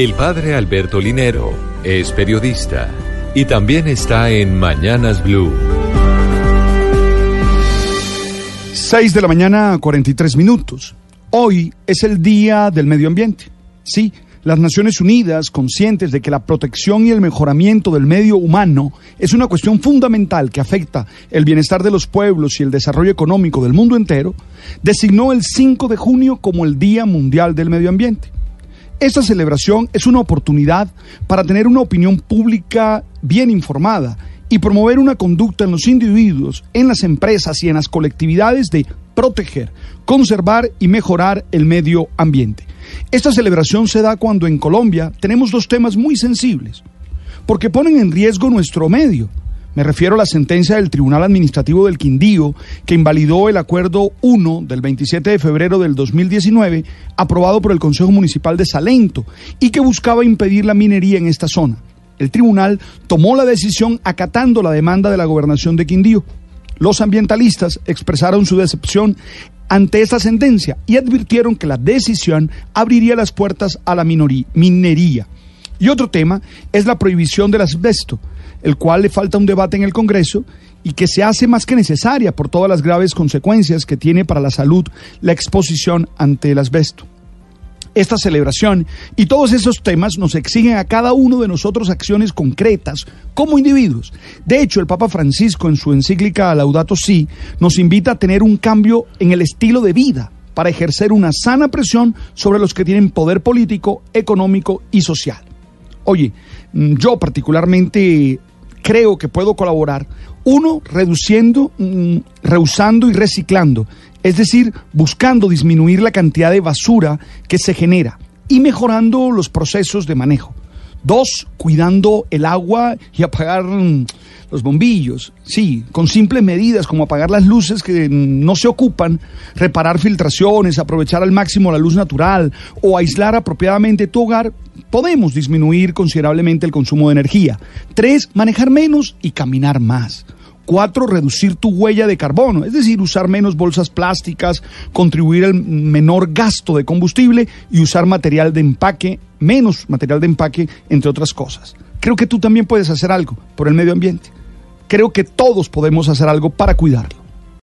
El padre Alberto Linero es periodista y también está en Mañanas Blue. 6 de la mañana, 43 minutos. Hoy es el Día del Medio Ambiente. Sí, las Naciones Unidas, conscientes de que la protección y el mejoramiento del medio humano es una cuestión fundamental que afecta el bienestar de los pueblos y el desarrollo económico del mundo entero, designó el 5 de junio como el Día Mundial del Medio Ambiente. Esta celebración es una oportunidad para tener una opinión pública bien informada y promover una conducta en los individuos, en las empresas y en las colectividades de proteger, conservar y mejorar el medio ambiente. Esta celebración se da cuando en Colombia tenemos dos temas muy sensibles, porque ponen en riesgo nuestro medio. Me refiero a la sentencia del Tribunal Administrativo del Quindío, que invalidó el Acuerdo 1 del 27 de febrero del 2019, aprobado por el Consejo Municipal de Salento, y que buscaba impedir la minería en esta zona. El tribunal tomó la decisión acatando la demanda de la gobernación de Quindío. Los ambientalistas expresaron su decepción ante esta sentencia y advirtieron que la decisión abriría las puertas a la minería. Y otro tema es la prohibición del asbesto, el cual le falta un debate en el Congreso y que se hace más que necesaria por todas las graves consecuencias que tiene para la salud la exposición ante el asbesto esta celebración y todos esos temas nos exigen a cada uno de nosotros acciones concretas como individuos. De hecho, el Papa Francisco en su encíclica Laudato Si nos invita a tener un cambio en el estilo de vida para ejercer una sana presión sobre los que tienen poder político, económico y social. Oye, mm, yo particularmente creo que puedo colaborar, uno, reduciendo, mm, reusando y reciclando, es decir, buscando disminuir la cantidad de basura que se genera y mejorando los procesos de manejo. Dos, cuidando el agua y apagar mm, los bombillos. Sí, con simples medidas como apagar las luces que no se ocupan, reparar filtraciones, aprovechar al máximo la luz natural o aislar apropiadamente tu hogar, podemos disminuir considerablemente el consumo de energía. Tres, manejar menos y caminar más. Cuatro, reducir tu huella de carbono, es decir, usar menos bolsas plásticas, contribuir al menor gasto de combustible y usar material de empaque, menos material de empaque, entre otras cosas. Creo que tú también puedes hacer algo por el medio ambiente. Creo que todos podemos hacer algo para cuidarlo.